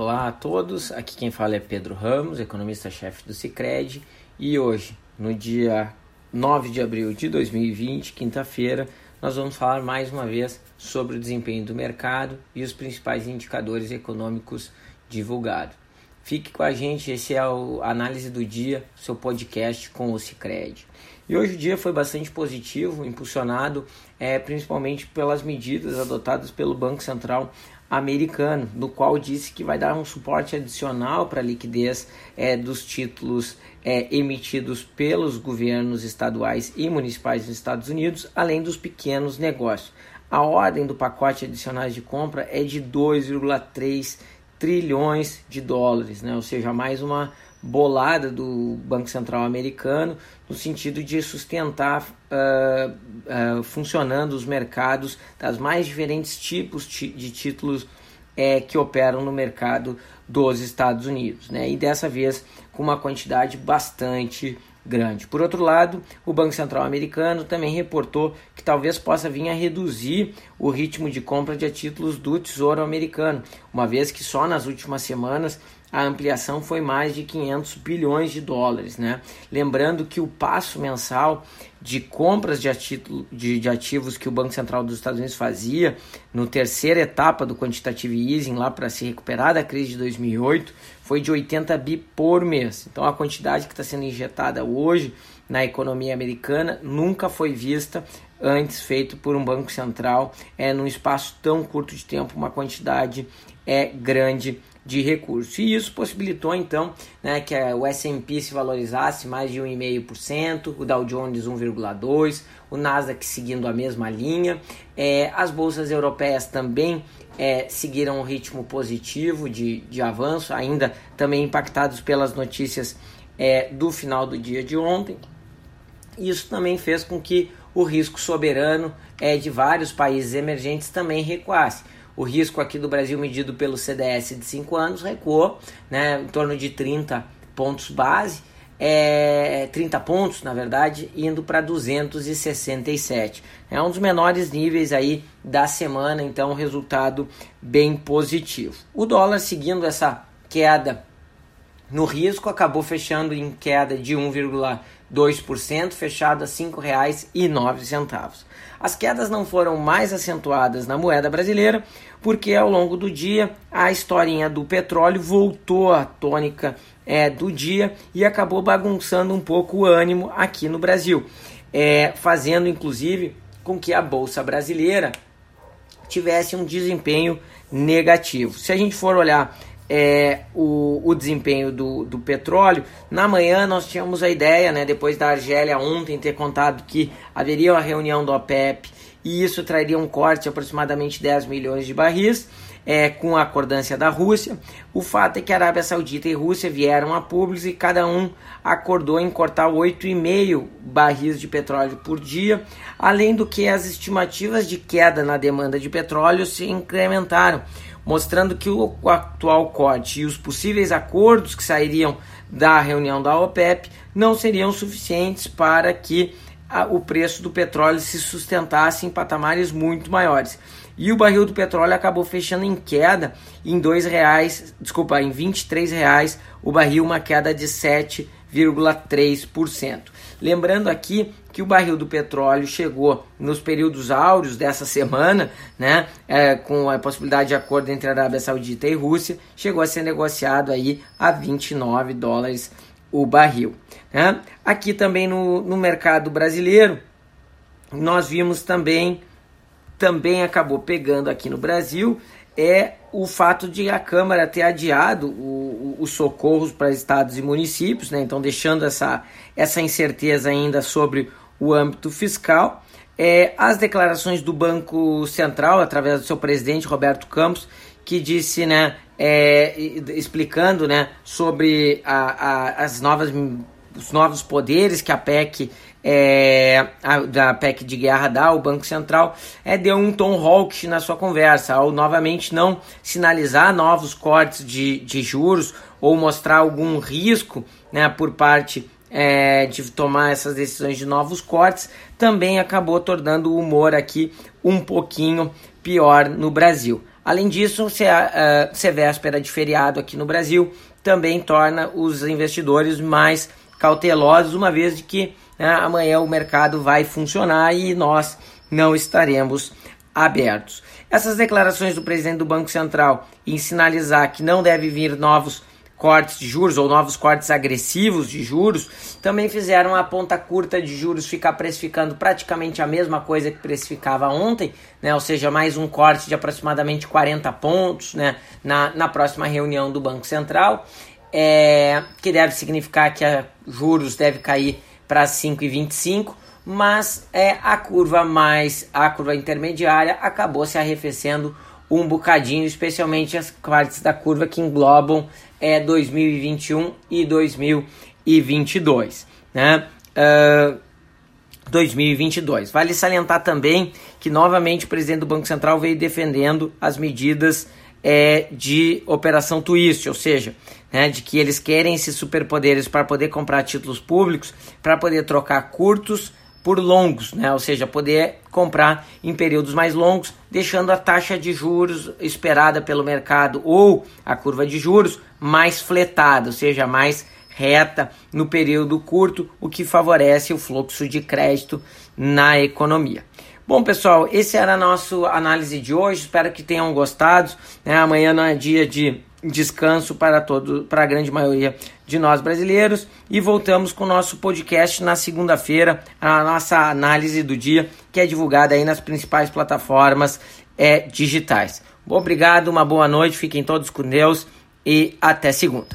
Olá a todos, aqui quem fala é Pedro Ramos, economista-chefe do Cicred, e hoje, no dia 9 de abril de 2020, quinta-feira, nós vamos falar mais uma vez sobre o desempenho do mercado e os principais indicadores econômicos divulgados. Fique com a gente, esse é o Análise do Dia, seu podcast com o Cicred. E hoje o dia foi bastante positivo, impulsionado é, principalmente pelas medidas adotadas pelo Banco Central americano, no qual disse que vai dar um suporte adicional para a liquidez é, dos títulos é, emitidos pelos governos estaduais e municipais dos Estados Unidos, além dos pequenos negócios. A ordem do pacote adicionais de compra é de 2,3 trilhões de dólares, né? ou seja, mais uma bolada do Banco Central americano no sentido de sustentar uh, uh, funcionando os mercados das mais diferentes tipos de títulos é, que operam no mercado dos Estados Unidos, né? E dessa vez com uma quantidade bastante grande. Por outro lado, o Banco Central americano também reportou que talvez possa vir a reduzir o ritmo de compra de títulos do Tesouro americano, uma vez que só nas últimas semanas a ampliação foi mais de 500 bilhões de dólares. Né? Lembrando que o passo mensal de compras de, de, de, ativos que o Banco Central dos Estados Unidos fazia no terceira etapa do quantitative easing, lá para se recuperar da crise de 2008, foi de 80 bi por mês. Então a quantidade que está sendo injetada hoje na economia americana nunca foi vista antes feito por um banco central é num espaço tão curto de tempo uma quantidade é grande de recursos. E isso possibilitou então né, que o S&P se valorizasse mais de 1,5%, o Dow Jones 1,2%, o Nasdaq seguindo a mesma linha. É, as bolsas europeias também é, seguiram um ritmo positivo de, de avanço, ainda também impactados pelas notícias é, do final do dia de ontem. Isso também fez com que o risco soberano é, de vários países emergentes também recuasse o risco aqui do Brasil medido pelo CDS de 5 anos recuou, né, em torno de 30 pontos base, é, 30 pontos, na verdade, indo para 267. É um dos menores níveis aí da semana, então resultado bem positivo. O dólar seguindo essa queda no risco acabou fechando em queda de 1,2%, fechado a R$ 5,09. As quedas não foram mais acentuadas na moeda brasileira, porque ao longo do dia a historinha do petróleo voltou à tônica é, do dia e acabou bagunçando um pouco o ânimo aqui no Brasil, é, fazendo inclusive com que a bolsa brasileira tivesse um desempenho negativo. Se a gente for olhar é, o, o desempenho do, do petróleo. Na manhã nós tínhamos a ideia, né, depois da Argélia ontem ter contado que haveria uma reunião do OPEP e isso traria um corte de aproximadamente 10 milhões de barris. É, com a acordância da Rússia. O fato é que Arábia Saudita e Rússia vieram a públicos e cada um acordou em cortar 8,5 barris de petróleo por dia, além do que as estimativas de queda na demanda de petróleo se incrementaram mostrando que o atual corte e os possíveis acordos que sairiam da reunião da OPEP não seriam suficientes para que o preço do petróleo se sustentasse em patamares muito maiores. E o barril do petróleo acabou fechando em queda em dois reais, desculpa, em 23 reais o barril, uma queda de 7,3%. Lembrando aqui que o barril do petróleo chegou nos períodos áureos dessa semana, né, é, com a possibilidade de acordo entre Arábia Saudita e Rússia, chegou a ser negociado aí a 29 dólares o barril. Né? Aqui também no, no mercado brasileiro, nós vimos também, também acabou pegando aqui no Brasil, é o fato de a Câmara ter adiado os socorros para estados e municípios, né? então deixando essa, essa incerteza ainda sobre o âmbito fiscal. É, as declarações do Banco Central, através do seu presidente Roberto Campos, que disse, né, é, explicando né, sobre a, a, as novas, os novos poderes que a PEC é, a, da PEC de guerra dá ao Banco Central, é, deu um tom hawkish na sua conversa, ao novamente não sinalizar novos cortes de, de juros ou mostrar algum risco né, por parte é, de tomar essas decisões de novos cortes, também acabou tornando o humor aqui um pouquinho pior no Brasil. Além disso, ser, uh, ser véspera de feriado aqui no Brasil também torna os investidores mais cautelosos, uma vez de que né, amanhã o mercado vai funcionar e nós não estaremos abertos. Essas declarações do presidente do Banco Central em sinalizar que não deve vir novos cortes de juros ou novos cortes agressivos de juros também fizeram a ponta curta de juros ficar precificando praticamente a mesma coisa que precificava ontem, né? ou seja, mais um corte de aproximadamente 40 pontos né? na, na próxima reunião do Banco Central, é, que deve significar que a juros deve cair para 5,25 mas é a curva mais a curva intermediária acabou se arrefecendo um bocadinho, especialmente as partes da curva que englobam é 2021 e 2022, né? Uh, ah, 2022. Vale salientar também que novamente o presidente do Banco Central veio defendendo as medidas é, de operação twist, ou seja, né, de que eles querem esses superpoderes para poder comprar títulos públicos, para poder trocar curtos por longos, né? ou seja, poder comprar em períodos mais longos, deixando a taxa de juros esperada pelo mercado ou a curva de juros mais fletada, ou seja, mais reta no período curto, o que favorece o fluxo de crédito na economia. Bom, pessoal, esse era a nossa análise de hoje. Espero que tenham gostado. Né? Amanhã não é dia de descanso para todo, para a grande maioria de nós brasileiros e voltamos com o nosso podcast na segunda-feira, a nossa análise do dia que é divulgada aí nas principais plataformas é, digitais. Obrigado, uma boa noite, fiquem todos com Deus e até segunda.